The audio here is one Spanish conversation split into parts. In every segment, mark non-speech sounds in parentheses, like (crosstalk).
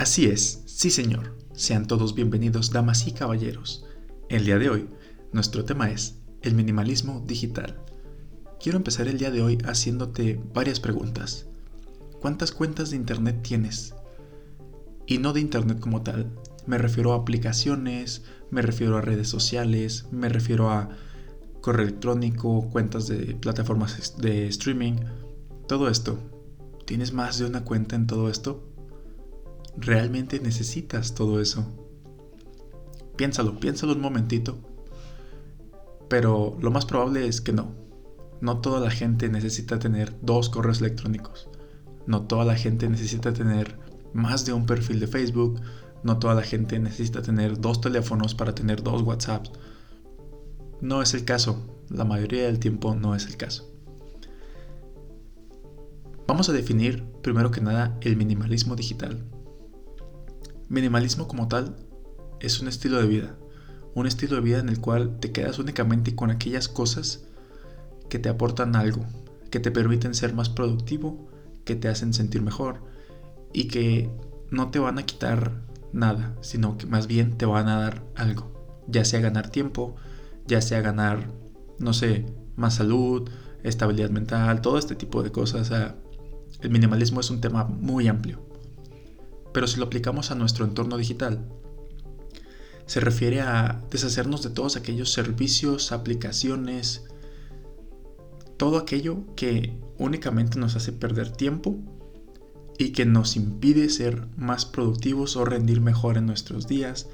Así es, sí señor. Sean todos bienvenidos, damas y caballeros. El día de hoy, nuestro tema es el minimalismo digital. Quiero empezar el día de hoy haciéndote varias preguntas. ¿Cuántas cuentas de Internet tienes? Y no de Internet como tal. Me refiero a aplicaciones, me refiero a redes sociales, me refiero a correo electrónico, cuentas de plataformas de streaming, todo esto. ¿Tienes más de una cuenta en todo esto? ¿Realmente necesitas todo eso? Piénsalo, piénsalo un momentito. Pero lo más probable es que no. No toda la gente necesita tener dos correos electrónicos. No toda la gente necesita tener más de un perfil de Facebook. No toda la gente necesita tener dos teléfonos para tener dos WhatsApps. No es el caso. La mayoría del tiempo no es el caso. Vamos a definir primero que nada el minimalismo digital. Minimalismo como tal es un estilo de vida, un estilo de vida en el cual te quedas únicamente con aquellas cosas que te aportan algo, que te permiten ser más productivo, que te hacen sentir mejor y que no te van a quitar nada, sino que más bien te van a dar algo, ya sea ganar tiempo, ya sea ganar, no sé, más salud, estabilidad mental, todo este tipo de cosas. el minimalismo es un tema muy amplio. Pero si lo aplicamos a nuestro entorno digital, se refiere a deshacernos de todos aquellos servicios, aplicaciones, todo aquello que únicamente nos hace perder tiempo y que nos impide ser más productivos o rendir mejor en nuestros días,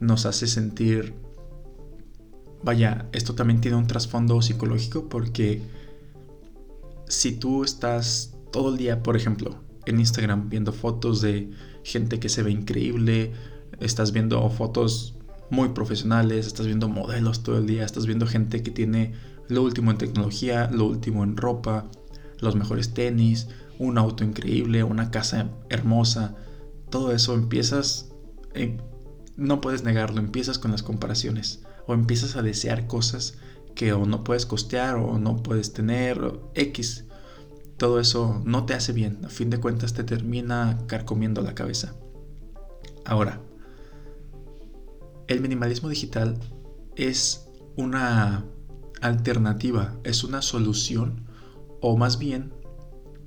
nos hace sentir, vaya, esto también tiene un trasfondo psicológico porque si tú estás todo el día, por ejemplo, en Instagram viendo fotos de gente que se ve increíble, estás viendo fotos muy profesionales, estás viendo modelos todo el día, estás viendo gente que tiene lo último en tecnología, lo último en ropa, los mejores tenis, un auto increíble, una casa hermosa, todo eso empiezas, eh, no puedes negarlo, empiezas con las comparaciones o empiezas a desear cosas que o no puedes costear o no puedes tener, X todo eso no te hace bien, a fin de cuentas te termina carcomiendo la cabeza. Ahora, el minimalismo digital es una alternativa, es una solución, o más bien,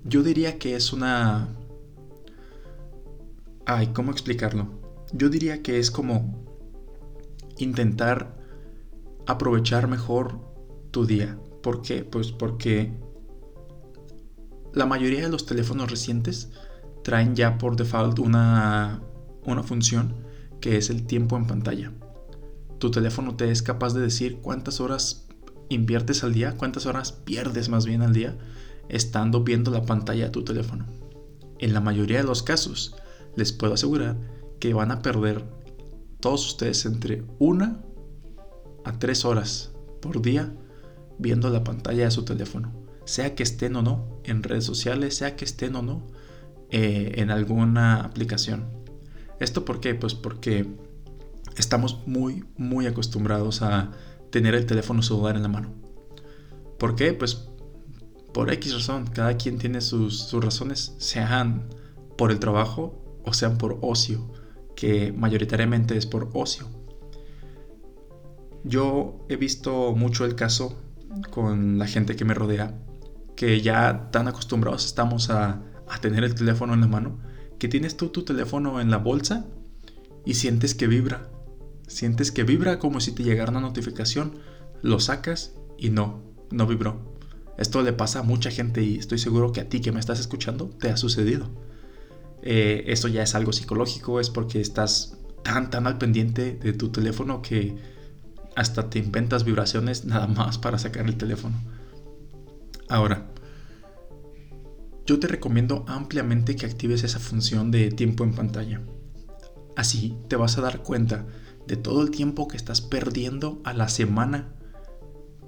yo diría que es una... Ay, ¿cómo explicarlo? Yo diría que es como intentar aprovechar mejor tu día. ¿Por qué? Pues porque la mayoría de los teléfonos recientes traen ya por default una, una función que es el tiempo en pantalla. Tu teléfono te es capaz de decir cuántas horas inviertes al día, cuántas horas pierdes más bien al día estando viendo la pantalla de tu teléfono. En la mayoría de los casos, les puedo asegurar que van a perder todos ustedes entre una a tres horas por día viendo la pantalla de su teléfono sea que estén o no en redes sociales, sea que estén o no eh, en alguna aplicación. ¿Esto por qué? Pues porque estamos muy, muy acostumbrados a tener el teléfono celular en la mano. ¿Por qué? Pues por X razón, cada quien tiene sus, sus razones, sean por el trabajo o sean por ocio, que mayoritariamente es por ocio. Yo he visto mucho el caso con la gente que me rodea que ya tan acostumbrados estamos a, tener el teléfono en la mano, que tienes tú tu teléfono en la bolsa y sientes que vibra. Sientes que vibra como si te llegara una notificación, lo sacas y no, no vibró. Esto le pasa a mucha gente y estoy seguro que a ti que me estás escuchando te ha sucedido. Eh, esto ya es algo psicológico, es porque estás tan, tan al pendiente de tu teléfono que hasta te inventas vibraciones nada más para sacar el teléfono. Ahora, yo te recomiendo ampliamente que actives esa función de tiempo en pantalla. Así te vas a dar cuenta de todo el tiempo que estás perdiendo a la semana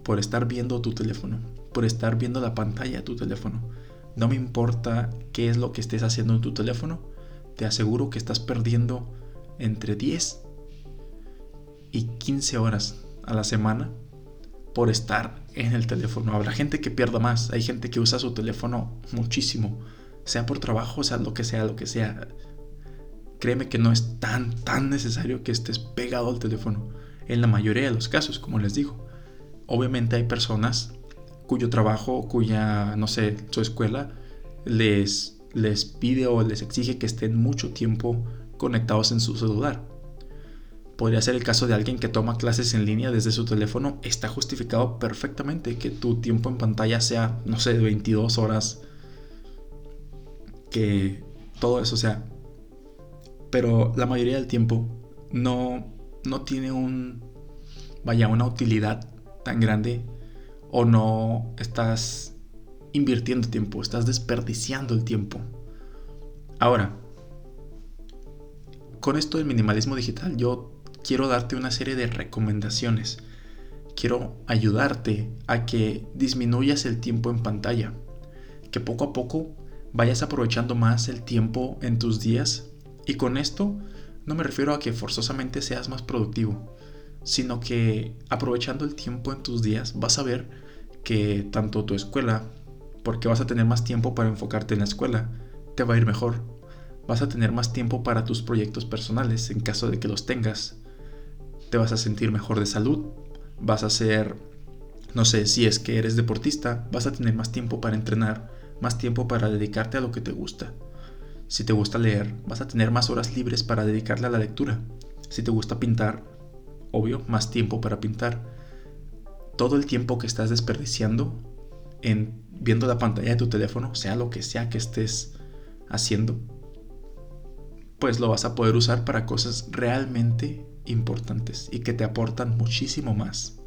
por estar viendo tu teléfono, por estar viendo la pantalla de tu teléfono. No me importa qué es lo que estés haciendo en tu teléfono, te aseguro que estás perdiendo entre 10 y 15 horas a la semana por estar en el teléfono. Habrá gente que pierda más, hay gente que usa su teléfono muchísimo, sea por trabajo, sea lo que sea, lo que sea. créeme que no es tan, tan necesario que estés pegado al teléfono. En la mayoría de los casos, como les digo. Obviamente hay personas cuyo trabajo, cuya, no sé, su escuela les, les pide o les exige que estén mucho tiempo conectados en su celular. Podría ser el caso de alguien que toma clases en línea desde su teléfono. Está justificado perfectamente que tu tiempo en pantalla sea, no sé, de 22 horas. Que todo eso sea. Pero la mayoría del tiempo no, no tiene un, vaya, una utilidad tan grande o no estás invirtiendo tiempo, estás desperdiciando el tiempo. Ahora, con esto del minimalismo digital, yo quiero darte una serie de recomendaciones. Quiero ayudarte a que disminuyas el tiempo en pantalla, que poco a poco vayas aprovechando más el tiempo en tus días y con esto no me refiero a que forzosamente seas más productivo, sino que aprovechando el tiempo en tus días vas a ver que tanto tu escuela, porque vas a tener más tiempo para enfocarte en la escuela, te va a ir mejor. Vas a tener más tiempo para tus proyectos personales en caso de que los tengas te vas a sentir mejor de salud, vas a ser, no sé, si es que eres deportista, vas a tener más tiempo para entrenar, más tiempo para dedicarte a lo que te gusta. Si te gusta leer, vas a tener más horas libres para dedicarle a la lectura. Si te gusta pintar, obvio, más tiempo para pintar. Todo el tiempo que estás desperdiciando en viendo la pantalla de tu teléfono, sea lo que sea que estés haciendo, pues lo vas a poder usar para cosas realmente importantes y que te aportan muchísimo más.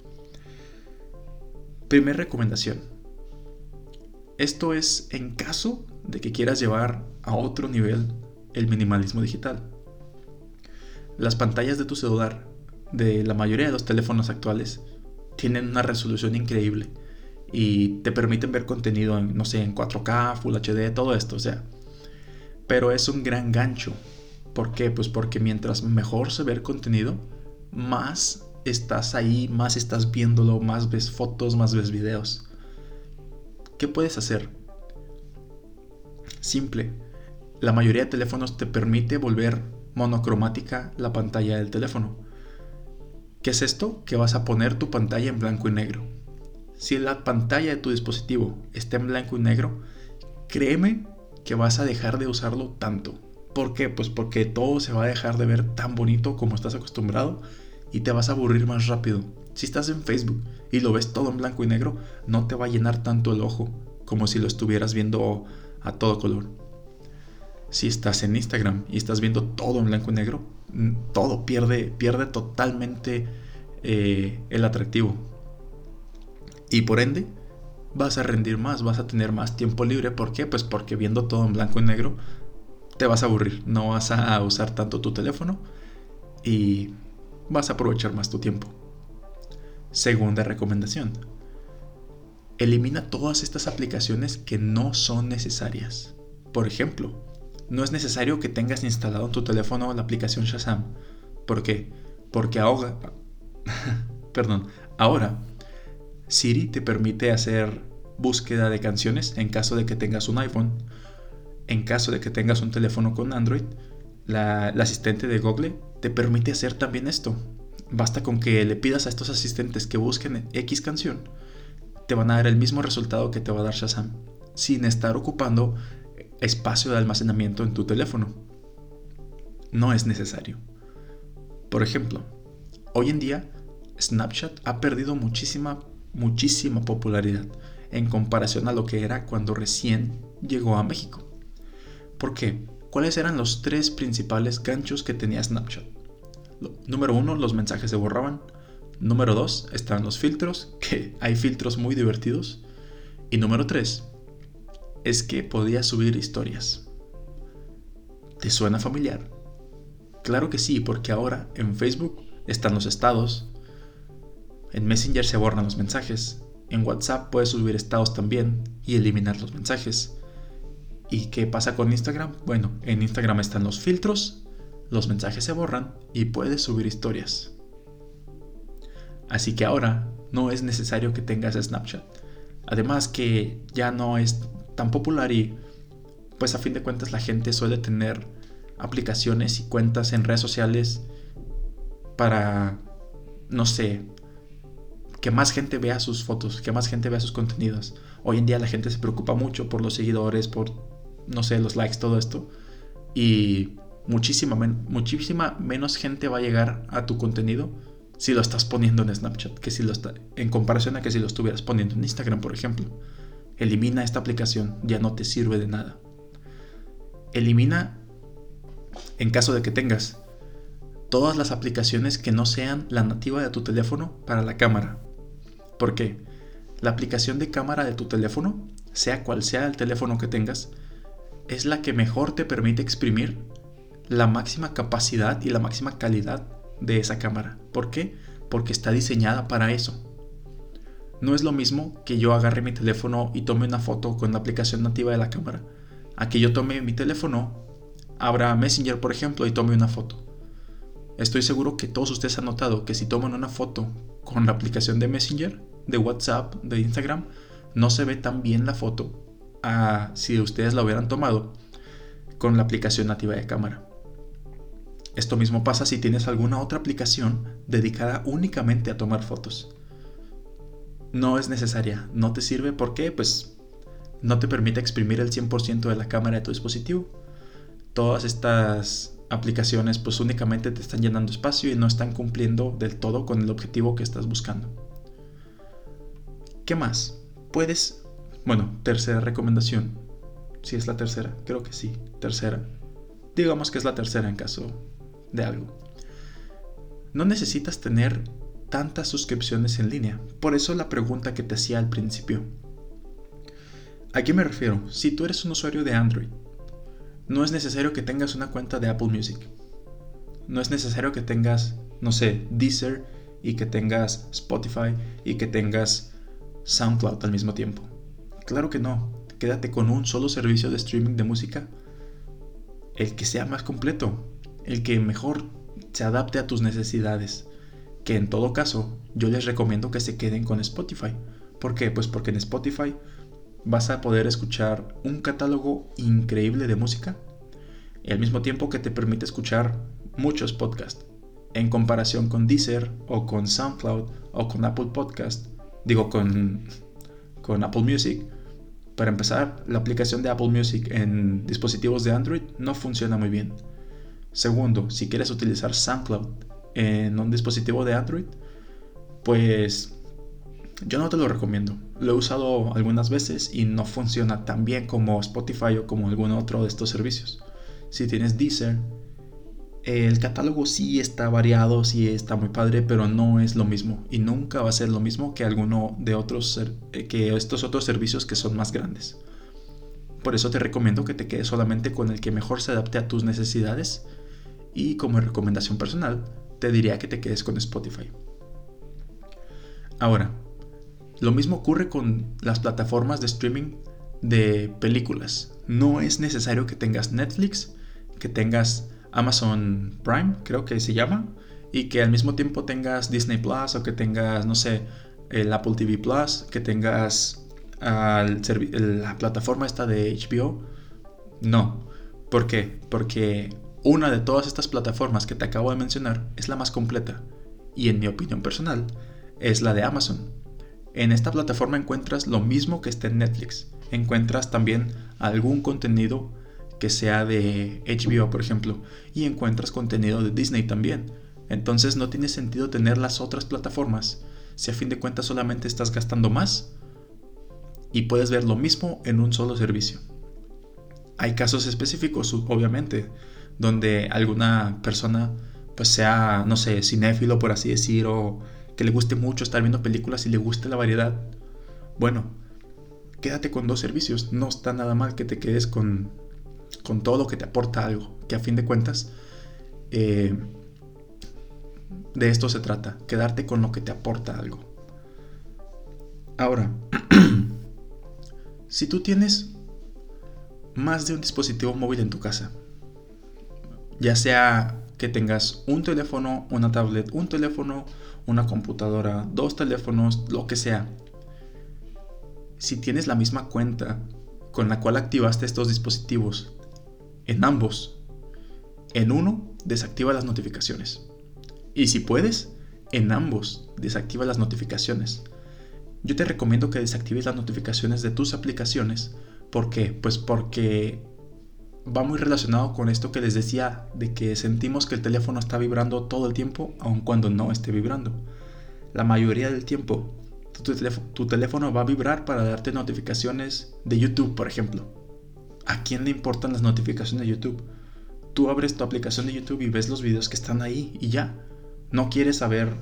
Primera recomendación. Esto es en caso de que quieras llevar a otro nivel el minimalismo digital. Las pantallas de tu celular, de la mayoría de los teléfonos actuales, tienen una resolución increíble y te permiten ver contenido en, no sé, en 4K, Full HD, todo esto, o sea. Pero es un gran gancho ¿Por qué? Pues porque mientras mejor se ve el contenido, más estás ahí, más estás viéndolo, más ves fotos, más ves videos. ¿Qué puedes hacer? Simple. La mayoría de teléfonos te permite volver monocromática la pantalla del teléfono. ¿Qué es esto? Que vas a poner tu pantalla en blanco y negro. Si la pantalla de tu dispositivo está en blanco y negro, créeme que vas a dejar de usarlo tanto. ¿Por qué? Pues porque todo se va a dejar de ver tan bonito como estás acostumbrado y te vas a aburrir más rápido. Si estás en Facebook y lo ves todo en blanco y negro, no te va a llenar tanto el ojo como si lo estuvieras viendo a todo color. Si estás en Instagram y estás viendo todo en blanco y negro, mm, todo pierde, pierde totalmente eh, el atractivo. Y por ende, vas a rendir más, vas a tener más tiempo libre. ¿Por qué? Pues porque viendo todo en blanco y negro, te vas a aburrir, no vas a usar tanto tu teléfono y vas a aprovechar más tu tiempo. Segunda recomendación. Elimina todas estas aplicaciones que no son necesarias. Por ejemplo, no es necesario que tengas instalado en tu teléfono la aplicación Shazam. ¿Por qué? Porque ahora, (laughs) perdón, ahora Siri te permite hacer búsqueda de canciones en caso de que tengas un iPhone en caso de que tengas un teléfono con Android, la, asistente de Google te permite hacer también esto. Basta con que le pidas a estos asistentes que busquen X canción, te van a dar el mismo resultado que te va a dar Shazam, sin estar ocupando espacio de almacenamiento en tu teléfono. No es necesario. Por ejemplo, hoy en día Snapchat ha perdido muchísima, muchísima popularidad en comparación a lo que era cuando recién llegó a México. ¿Por qué? ¿Cuáles eran los tres principales ganchos que tenía Snapchat? Número uno, los mensajes se borraban. Número dos, están los filtros, (laughs) que hay filtros muy divertidos. Y número tres, es que podía subir historias. ¿Te suena familiar? Claro que sí, porque ahora en Facebook están los estados, en Messenger se borran los mensajes, en WhatsApp puedes subir estados también y eliminar los mensajes. ¿Y qué pasa con Instagram? Bueno, en Instagram están los filtros, los mensajes se borran y puedes subir historias. Así que ahora no es necesario que tengas Snapchat. Además que ya no es tan popular y pues a fin de cuentas la gente suele tener aplicaciones y cuentas en redes sociales para, no sé, que más gente vea sus fotos, que más gente vea sus contenidos. Hoy en día la gente se preocupa mucho por los seguidores, por, no sé, los likes, todo esto. Y muchísima, muchísima menos gente va a llegar a tu contenido si lo estás poniendo en Snapchat, que si lo está, en comparación a que si lo estuvieras poniendo en Instagram, por ejemplo. Elimina esta aplicación, ya no te sirve de nada. Elimina, en caso de que tengas, todas las aplicaciones que no sean la nativa de tu teléfono para la cámara. ¿Por qué? La aplicación de cámara de tu teléfono, sea cual sea el teléfono que tengas, es la que mejor te permite exprimir la máxima capacidad y la máxima calidad de esa cámara. ¿Por qué? Porque está diseñada para eso. No es lo mismo que yo agarre mi teléfono y tome una foto con la aplicación nativa de la cámara, a que yo tome mi teléfono, abra Messenger por ejemplo y tome una foto. Estoy seguro que todos ustedes han notado que si toman una foto con la aplicación de Messenger, de WhatsApp, de Instagram, no se ve tan bien la foto si ustedes la hubieran tomado con la aplicación nativa de cámara. Esto mismo pasa si tienes alguna otra aplicación dedicada únicamente a tomar fotos. No es necesaria, no te sirve porque pues no te permite exprimir el 100% de la cámara de tu dispositivo. Todas estas aplicaciones pues únicamente te están llenando espacio y no están cumpliendo del todo con el objetivo que estás buscando. ¿Qué más? Puedes, bueno, tercera recomendación. Si es la tercera, creo que sí, tercera. Digamos que es la tercera en caso de algo. No necesitas tener tantas suscripciones en línea. Por eso la pregunta que te hacía al principio. ¿A qué me refiero? Si tú eres un usuario de Android, no es necesario que tengas una cuenta de Apple Music. No es necesario que tengas, no sé, Deezer y que tengas Spotify y que tengas SoundCloud al mismo tiempo. Claro que no. Quédate con un solo servicio de streaming de música. El que sea más completo el que mejor se adapte a tus necesidades. Que en todo caso, yo les recomiendo que se queden con Spotify. ¿Por qué? Pues porque en Spotify vas a poder escuchar un catálogo increíble de música y al mismo tiempo que te permite escuchar muchos podcasts. En comparación con Deezer o con SoundCloud o con Apple Podcast, digo con, con Apple Music, para empezar, la aplicación de Apple Music en dispositivos de Android no funciona muy bien. Segundo, si quieres utilizar SoundCloud en un dispositivo de Android, pues yo no te lo recomiendo. Lo he usado algunas veces y no funciona tan bien como Spotify o como algún otro de estos servicios. Si tienes Deezer, el catálogo sí está variado, sí está muy padre, pero no es lo mismo y nunca va a ser lo mismo que alguno de otros eh, que estos otros servicios que son más grandes. Por eso te recomiendo que te quedes solamente con el que mejor se adapte a tus necesidades y como recomendación personal, te diría que te quedes con Spotify. Ahora, lo mismo ocurre con las plataformas de streaming de películas. No es necesario que tengas Netflix, que tengas Amazon Prime, creo que se llama, y que al mismo tiempo tengas Disney Plus o que tengas, no sé, el Apple TV Plus, que tengas la plataforma esta de HBO. No. ¿Por qué? Porque una de todas estas plataformas que te acabo de mencionar es la más completa y en mi opinión personal es la de Amazon. En esta plataforma encuentras lo mismo que está en Netflix. Encuentras también algún contenido que sea de HBO, por ejemplo, y encuentras contenido de Disney también. Entonces no tiene sentido tener las otras plataformas si a fin de cuentas solamente estás gastando más y puedes ver lo mismo en un solo servicio. Hay casos específicos, obviamente, donde alguna persona pues sea, no sé, cinéfilo por así decir, o que le guste mucho estar viendo películas y le guste la variedad. Bueno, quédate con dos servicios, no está nada mal que te quedes con, con todo lo que te aporta algo, que a fin de cuentas eh, de esto se trata, quedarte con lo que te aporta algo. Ahora, (clears throat) si tú tienes más de un dispositivo móvil en tu casa, ya sea que tengas un teléfono, una tablet, un teléfono, una computadora, dos teléfonos, lo que sea. Si tienes la misma cuenta con la cual activaste estos dispositivos en ambos En uno, desactiva las notificaciones. Y si puedes, en ambos, desactiva las notificaciones. Yo te recomiendo que desactives las notificaciones de tus aplicaciones. ¿Por qué? Pues porque va muy relacionado con esto que les decía de que sentimos que el teléfono está vibrando todo el tiempo, aun cuando no esté vibrando. La mayoría del tiempo, tu, teléfono va a vibrar para darte notificaciones de YouTube, por ejemplo. ¿A quién le importan las notificaciones de YouTube? Tú abres tu aplicación de YouTube y ves los videos que están ahí y ya. No quieres saber...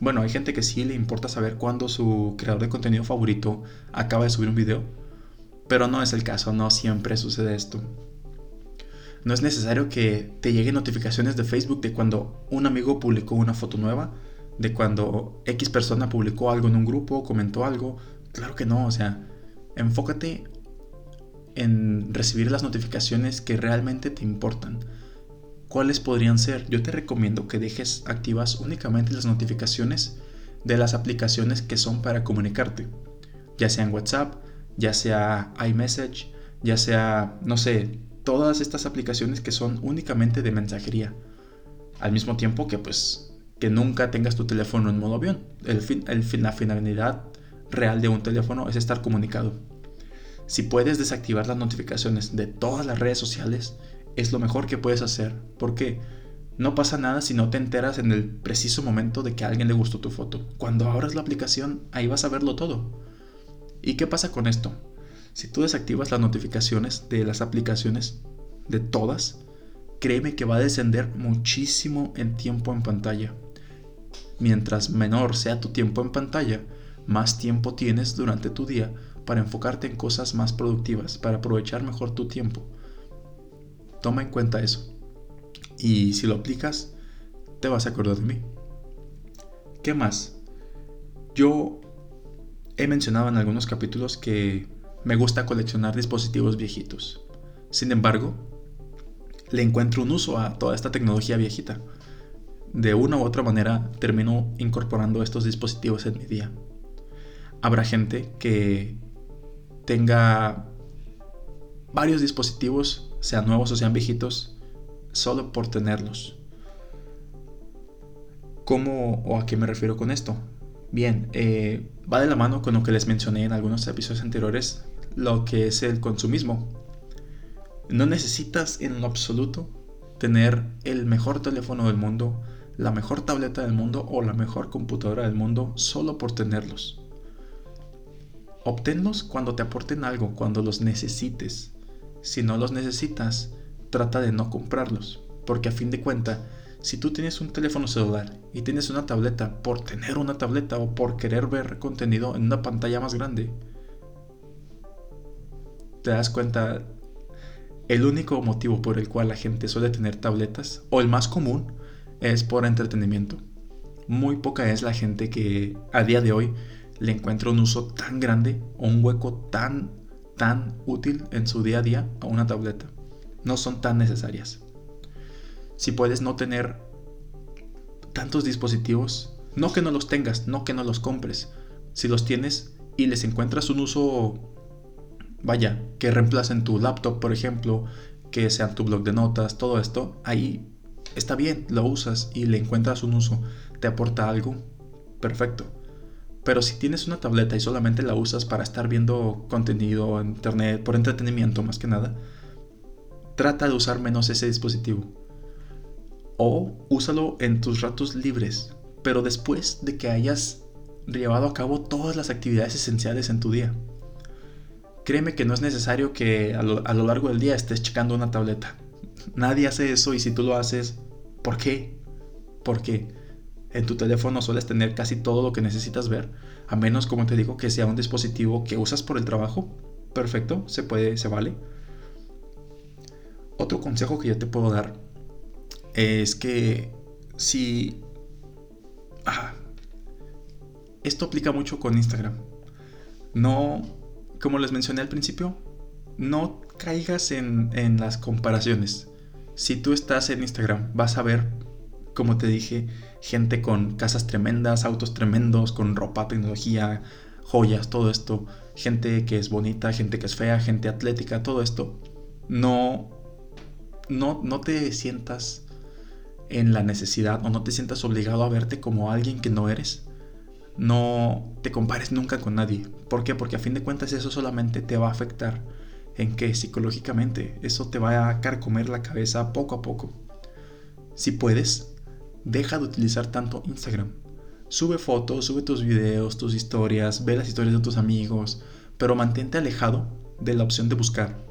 Bueno, hay gente que sí le importa saber cuándo su creador de contenido favorito acaba de subir un video, pero no es el caso, no siempre sucede esto. No es necesario que te lleguen notificaciones de Facebook de cuando un amigo publicó una foto nueva, de cuando X persona publicó algo en un grupo, comentó algo. Claro que no, o sea, enfócate en recibir las notificaciones que realmente te importan. ¿Cuáles podrían ser? Yo te recomiendo que dejes activas únicamente las notificaciones de las aplicaciones que son para comunicarte, ya sea WhatsApp, ya sea iMessage, ya sea, no sé, todas estas aplicaciones que son únicamente de mensajería. Al mismo tiempo que pues que nunca tengas tu teléfono en modo avión. El fin, el fin, la finalidad real de un teléfono es estar comunicado. Si puedes desactivar las notificaciones de todas las redes sociales, es lo mejor que puedes hacer, porque no pasa nada si no te enteras en el preciso momento de que a alguien le gustó tu foto. Cuando abras la aplicación, ahí vas a verlo todo. ¿Y qué pasa con esto? Si tú desactivas las notificaciones de las aplicaciones, de todas, créeme que va a descender muchísimo en tiempo en pantalla. Mientras menor sea tu tiempo en pantalla, más tiempo tienes durante tu día para enfocarte en cosas más productivas, para aprovechar mejor tu tiempo. Toma en cuenta eso. Y si lo aplicas, te vas a acordar de mí. ¿Qué más? Yo he mencionado en algunos capítulos que me gusta coleccionar dispositivos viejitos. Sin embargo, le encuentro un uso a toda esta tecnología viejita. De una u otra manera termino incorporando estos dispositivos en mi día. Habrá gente que tenga varios dispositivos, sean nuevos o sean viejitos, solo por tenerlos. ¿Cómo o a qué me refiero con esto? Bien, eh, va de la mano con lo que les mencioné en algunos episodios anteriores, lo que es el consumismo. No necesitas en lo absoluto tener el mejor teléfono del mundo, la mejor tableta del mundo o la mejor computadora del mundo solo por tenerlos. Obténlos cuando te aporten algo, cuando los necesites. Si no los necesitas, trata de no comprarlos, porque a fin de cuentas, si tú tienes un teléfono celular y tienes una tableta por tener una tableta o por querer ver contenido en una pantalla más grande, te das cuenta, el único motivo por el cual la gente suele tener tabletas, o el más común, es por entretenimiento. Muy poca es la gente que a día de hoy le encuentra un uso tan grande o un hueco tan, tan útil en su día a día a una tableta. No son tan necesarias si puedes no tener tantos dispositivos, no que no los tengas, no que no los compres, si los tienes y les encuentras un uso, vaya, que reemplacen tu laptop, por ejemplo, que sean tu blog de notas, todo esto, ahí está bien, lo usas y le encuentras un uso, te aporta algo, perfecto. Pero si tienes una tableta y solamente la usas para estar viendo contenido en internet, por entretenimiento más que nada, trata de usar menos ese dispositivo o úsalo en tus ratos libres, pero después de que hayas llevado a cabo todas las actividades esenciales en tu día. Créeme que no es necesario que a lo, largo del día estés checando una tableta. Nadie hace eso y si tú lo haces, ¿por qué? Porque en tu teléfono sueles tener casi todo lo que necesitas ver, a menos como te digo que sea un dispositivo que usas por el trabajo. Perfecto, se puede, se vale. Otro consejo que yo te puedo dar es que si... esto aplica mucho con Instagram. No, como les mencioné al principio, no caigas en, en las comparaciones. Si tú estás en Instagram, vas a ver, como te dije, gente con casas tremendas, autos tremendos, con ropa, tecnología, joyas, todo esto. Gente que es bonita, gente que es fea, gente atlética, todo esto. No no, no te sientas en la necesidad o no te sientas obligado a verte como alguien que no eres. No te compares nunca con nadie. ¿Por qué? Porque a fin de cuentas eso solamente te va a afectar en que psicológicamente eso te va a carcomer la cabeza poco a poco. Si puedes, deja de utilizar tanto Instagram. Sube fotos, sube tus videos, tus historias, ve las historias de tus amigos, pero mantente alejado de la opción de buscar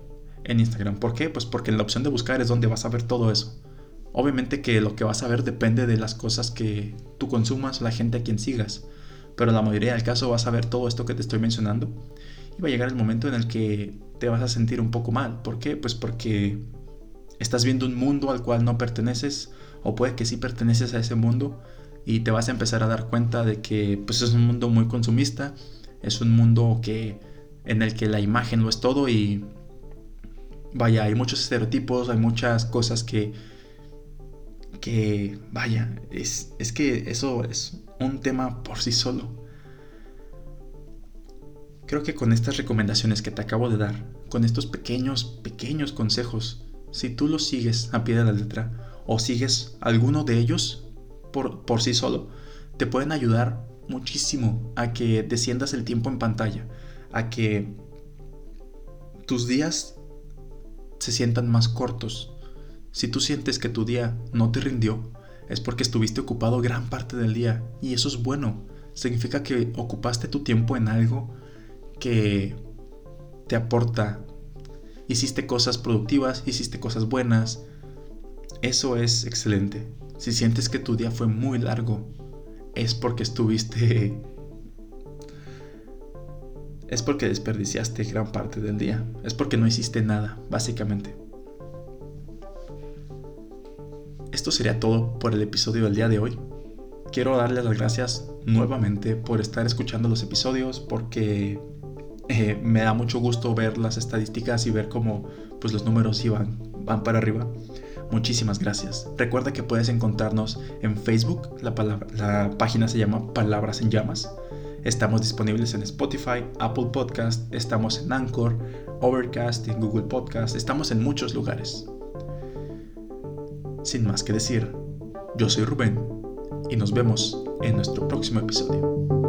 en Instagram. ¿Por qué? Pues porque la opción de buscar es donde vas a ver todo eso. Obviamente que lo que vas a ver depende de las cosas que tú consumas, la gente a quien sigas. Pero la mayoría del caso vas a ver todo esto que te estoy mencionando. Y va a llegar el momento en el que te vas a sentir un poco mal. ¿Por qué? Pues porque estás viendo un mundo al cual no perteneces. O puede que sí perteneces a ese mundo. Y te vas a empezar a dar cuenta de que pues es un mundo muy consumista. Es un mundo que en el que la imagen lo es todo y vaya, hay muchos estereotipos, hay muchas cosas que que, vaya, es, es que eso es un tema por sí solo. Creo que con estas recomendaciones que te acabo de dar, con estos pequeños, pequeños consejos, si tú los sigues a pie de la letra o sigues alguno de ellos por, por sí solo, te pueden ayudar muchísimo a que desciendas el tiempo en pantalla, a que tus días se sientan más cortos, si tú sientes que tu día no te rindió, es porque estuviste ocupado gran parte del día y eso es bueno. Significa que ocupaste tu tiempo en algo que te aporta. Hiciste cosas productivas, hiciste cosas buenas. Eso es excelente. Si sientes que tu día fue muy largo, es porque estuviste... Es porque desperdiciaste gran parte del día. Es porque no hiciste nada, básicamente. Esto sería todo por el episodio del día de hoy. Quiero darles las gracias nuevamente por estar escuchando los episodios porque eh, me da mucho gusto ver las estadísticas y ver cómo pues, los números iban, van para arriba. Muchísimas gracias. Recuerda que puedes encontrarnos en Facebook, la, página se llama Palabras en Llamas. Estamos disponibles en Spotify, Apple Podcast, estamos en Anchor, Overcast, en Google Podcast, estamos en muchos lugares. Sin más que decir, yo soy Rubén y nos vemos en nuestro próximo episodio.